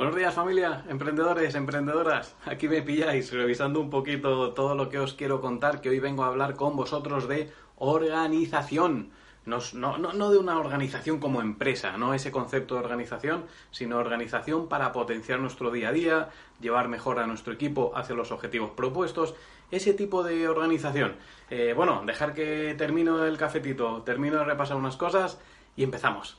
Buenos días familia, emprendedores, emprendedoras. Aquí me pilláis revisando un poquito todo lo que os quiero contar, que hoy vengo a hablar con vosotros de organización. No, no, de una organización como empresa, no ese concepto de organización, sino organización para potenciar nuestro día a día, llevar mejor a nuestro equipo hacia los objetivos propuestos, ese tipo de organización. Eh, bueno, dejar que termino el cafetito, termino de repasar unas cosas y empezamos.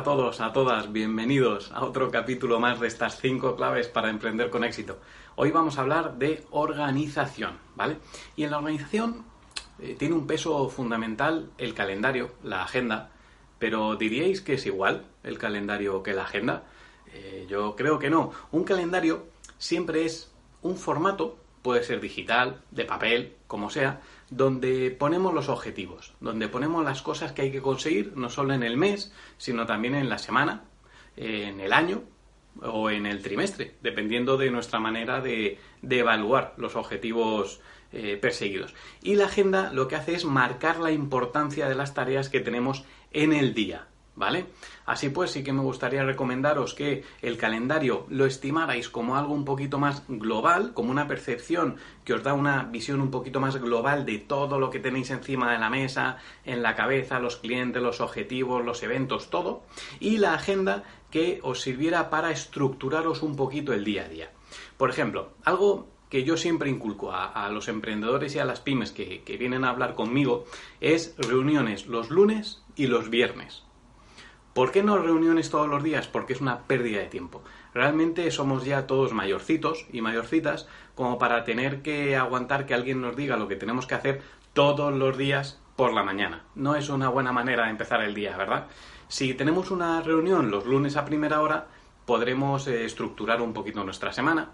A todos, a todas, bienvenidos a otro capítulo más de estas cinco claves para emprender con éxito. Hoy vamos a hablar de organización, ¿vale? Y en la organización eh, tiene un peso fundamental el calendario, la agenda, pero ¿diríais que es igual el calendario que la agenda? Eh, yo creo que no. Un calendario siempre es un formato, puede ser digital, de papel, como sea, donde ponemos los objetivos, donde ponemos las cosas que hay que conseguir, no solo en el mes, sino también en la semana, en el año o en el trimestre, dependiendo de nuestra manera de, evaluar los objetivos eh, perseguidos. Y la agenda lo que hace es marcar la importancia de las tareas que tenemos en el día. ¿Vale? Así pues, sí que me gustaría recomendaros que el calendario lo estimarais como algo un poquito más global, como una percepción que os da una visión un poquito más global de todo lo que tenéis encima de la mesa, en la cabeza, los clientes, los objetivos, los eventos, todo, y la agenda que os sirviera para estructuraros un poquito el día a día. Por ejemplo, algo que yo siempre inculco a, los emprendedores y a las pymes que vienen a hablar conmigo es reuniones los lunes y los viernes. ¿Por qué no reuniones todos los días? Porque es una pérdida de tiempo. Realmente somos ya todos mayorcitos y mayorcitas como para tener que aguantar que alguien nos diga lo que tenemos que hacer todos los días por la mañana. No es una buena manera de empezar el día, ¿verdad? Si tenemos una reunión los lunes a primera hora, podremos eh, estructurar un poquito nuestra semana,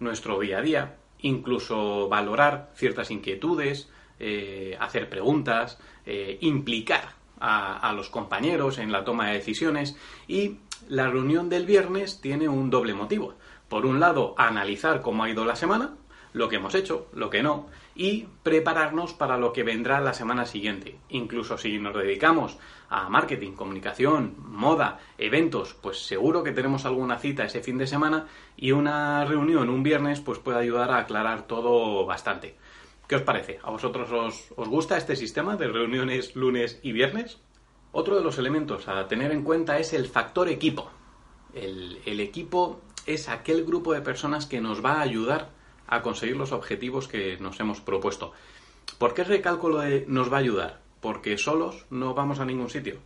nuestro día a día, incluso valorar ciertas inquietudes, eh, hacer preguntas, eh, implicar a, los compañeros en la toma de decisiones y la reunión del viernes tiene un doble motivo. Por un lado, analizar cómo ha ido la semana, lo que hemos hecho, lo que no, y prepararnos para lo que vendrá la semana siguiente. Incluso si nos dedicamos a marketing, comunicación, moda, eventos, pues seguro que tenemos alguna cita ese fin de semana y una reunión un viernes pues puede ayudar a aclarar todo bastante. ¿Qué os parece? ¿A vosotros os, gusta este sistema de reuniones lunes y viernes? Otro de los elementos a tener en cuenta es el factor equipo. El, el, equipo es aquel grupo de personas que nos va a ayudar a conseguir los objetivos que nos hemos propuesto. ¿Por qué recálculo de nos va a ayudar? Porque solos no vamos a ningún sitio.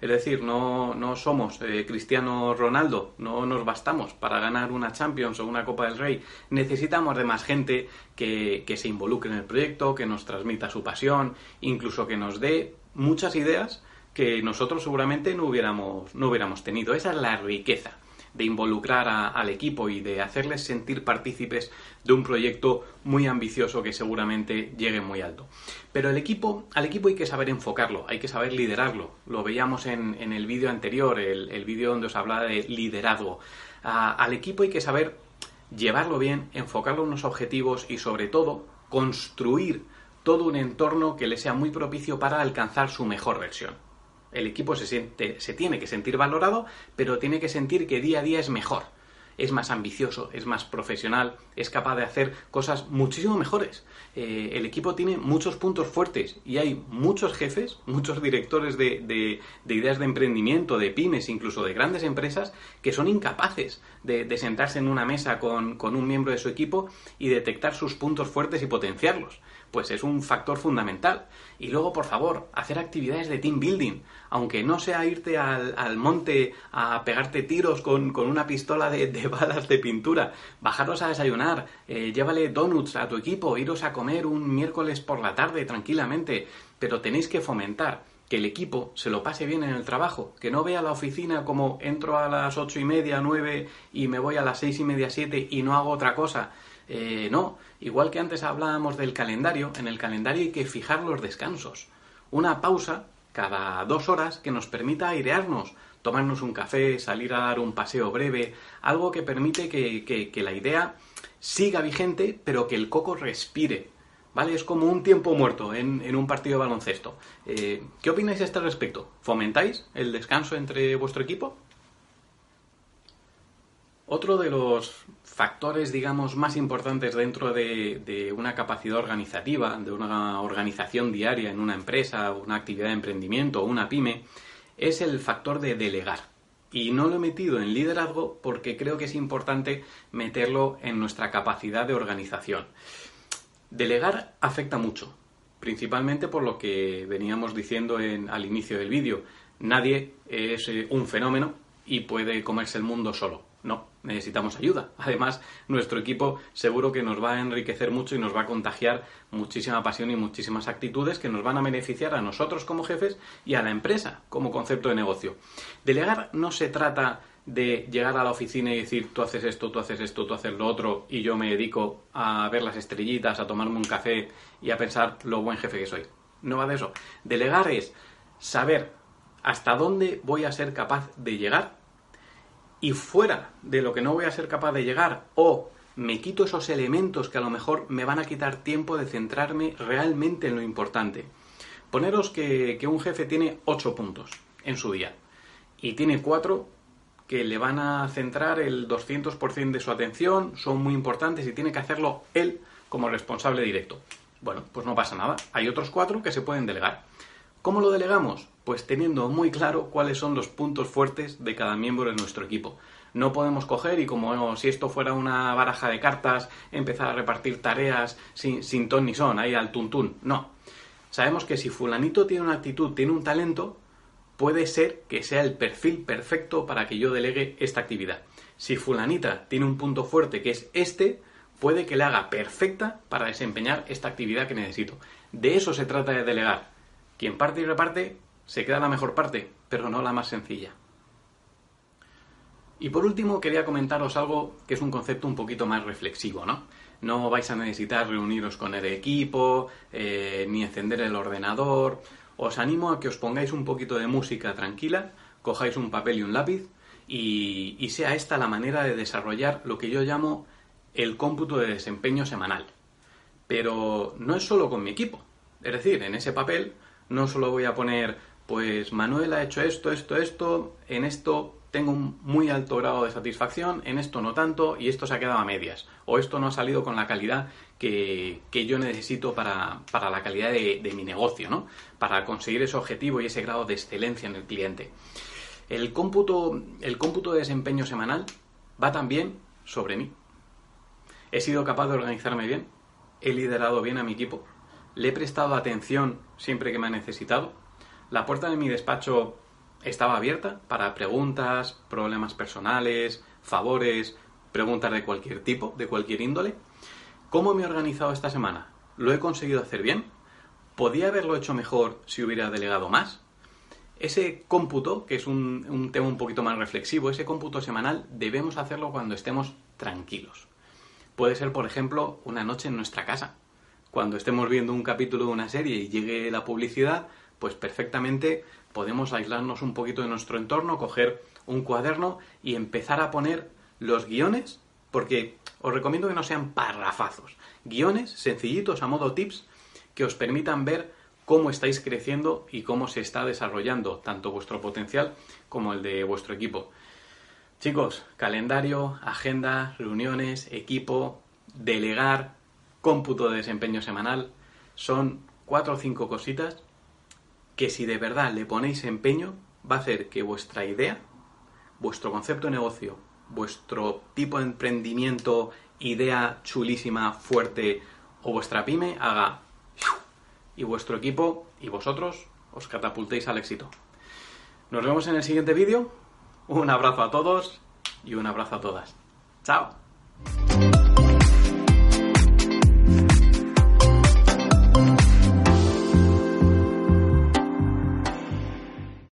Es decir, no, no somos eh, Cristiano Ronaldo, no nos bastamos para ganar una Champions o una Copa del Rey. Necesitamos de más gente que, que se involucre en el proyecto, que nos transmita su pasión, incluso que nos dé muchas ideas que nosotros seguramente no hubiéramos, no hubiéramos tenido. Esa es la riqueza de involucrar al equipo y de hacerles sentir partícipes de un proyecto muy ambicioso que seguramente llegue muy alto. Pero el equipo, al equipo hay que saber enfocarlo, hay que saber liderarlo. Lo veíamos en, el vídeo anterior, el, vídeo donde os hablaba de liderazgo. al equipo hay que saber llevarlo bien, enfocarlo en unos objetivos y sobre todo construir todo un entorno que le sea muy propicio para alcanzar su mejor versión. El equipo se, siente, se tiene que sentir valorado, pero tiene que sentir que día a día es mejor. Es más ambicioso, es más profesional, es capaz de hacer cosas muchísimo mejores. Eh, el equipo tiene muchos puntos fuertes y hay muchos jefes, muchos directores de, ideas de emprendimiento, de pymes, incluso de grandes empresas, que son incapaces de, sentarse en una mesa con un miembro de su equipo y detectar sus puntos fuertes y potenciarlos pues es un factor fundamental. Y luego, por favor, hacer actividades de team building, aunque no sea irte al, monte a pegarte tiros con, una pistola de, balas de pintura, bajaros a desayunar, eh, llévale donuts a tu equipo, iros a comer un miércoles por la tarde tranquilamente, pero tenéis que fomentar que el equipo se lo pase bien en el trabajo, que no vea la oficina como entro a las ocho y media, nueve y me voy a las seis y media, siete y no hago otra cosa, eh, no, igual que antes hablábamos del calendario, en el calendario hay que fijar los descansos. Una pausa cada dos horas que nos permita airearnos, tomarnos un café, salir a dar un paseo breve, algo que permite que, la idea siga vigente, pero que el coco respire. ¿Vale? Es como un tiempo muerto en, un partido de baloncesto. Eh, ¿Qué opináis a este respecto? ¿Fomentáis el descanso entre vuestro equipo? Otro de los factores, digamos, más importantes dentro de, una capacidad organizativa, de una organización diaria en una empresa, una actividad de emprendimiento o una pyme, es el factor de delegar. Y no lo he metido en liderazgo porque creo que es importante meterlo en nuestra capacidad de organización. Delegar afecta mucho, principalmente por lo que veníamos diciendo al inicio del vídeo. Nadie es eh, un fenómeno y puede comerse el mundo solo. No, necesitamos ayuda. Además, nuestro equipo seguro que nos va a enriquecer mucho y nos va a contagiar muchísima pasión y muchísimas actitudes que nos van a beneficiar a nosotros como jefes y a la empresa como concepto de negocio. Delegar no se trata de llegar a la oficina y decir tú haces esto, tú haces esto, tú haces lo otro y yo me dedico a ver las estrellitas, a tomarme un café y a pensar lo buen jefe que soy. No va de eso. Delegar es saber hasta dónde voy a ser capaz de llegar y fuera de lo que no voy a ser capaz de llegar o me quito esos elementos que a lo mejor me van a quitar tiempo de centrarme realmente en lo importante. Poneros que, un jefe tiene ocho puntos en su día y tiene cuatro que le van a centrar el 200% de su atención, son muy importantes y tiene que hacerlo él como responsable directo. Bueno, pues no pasa nada. Hay otros cuatro que se pueden delegar. ¿Cómo lo delegamos? Pues teniendo muy claro cuáles son los puntos fuertes de cada miembro de nuestro equipo. No podemos coger y como si esto fuera una baraja de cartas, empezar a repartir tareas sin, ton ni son, ahí al tuntún. No. Sabemos que si fulanito tiene una actitud, tiene un talento, puede ser que sea el perfil perfecto para que yo delegue esta actividad. Si fulanita tiene un punto fuerte que es este, puede que le haga perfecta para desempeñar esta actividad que necesito. De eso se trata de delegar quien parte y reparte se queda la mejor parte, pero no la más sencilla. Y por último, quería comentaros algo que es un concepto un poquito más reflexivo, ¿no? No vais a necesitar reuniros con el equipo, eh, ni encender el ordenador. Os animo a que os pongáis un poquito de música tranquila, cojáis un papel y un lápiz, y, y sea esta la manera de desarrollar lo que yo llamo el cómputo de desempeño semanal. Pero no es solo con mi equipo. Es decir, en ese papel no solo voy a poner, pues Manuel ha hecho esto, esto, esto, en esto tengo un muy alto grado de satisfacción, en esto no tanto y esto se ha quedado a medias. O esto no ha salido con la calidad que, yo necesito para, la calidad de, de, mi negocio, ¿no? Para conseguir ese objetivo y ese grado de excelencia en el cliente. El cómputo, el cómputo de desempeño semanal va también sobre mí. He sido capaz de organizarme bien, he liderado bien a mi equipo, le he prestado atención siempre que me ha necesitado. La puerta de mi despacho estaba abierta para preguntas, problemas personales, favores, preguntas de cualquier tipo, de cualquier índole. ¿Cómo me he organizado esta semana? ¿Lo he conseguido hacer bien? ¿Podía haberlo hecho mejor si hubiera delegado más? Ese cómputo, que es un, un, tema un poquito más reflexivo, ese cómputo semanal debemos hacerlo cuando estemos tranquilos. Puede ser, por ejemplo, una noche en nuestra casa, cuando estemos viendo un capítulo de una serie y llegue la publicidad, pues perfectamente podemos aislarnos un poquito de nuestro entorno, coger un cuaderno y empezar a poner los guiones, porque os recomiendo que no sean parrafazos, guiones sencillitos a modo tips que os permitan ver cómo estáis creciendo y cómo se está desarrollando tanto vuestro potencial como el de vuestro equipo. Chicos, calendario, agenda, reuniones, equipo, delegar, cómputo de desempeño semanal, son cuatro o cinco cositas que si de verdad le ponéis empeño, va a hacer que vuestra idea, vuestro concepto de negocio, vuestro tipo de emprendimiento, idea chulísima, fuerte, o vuestra pyme haga y vuestro equipo y vosotros os catapultéis al éxito. Nos vemos en el siguiente vídeo. Un abrazo a todos y un abrazo a todas. Chao.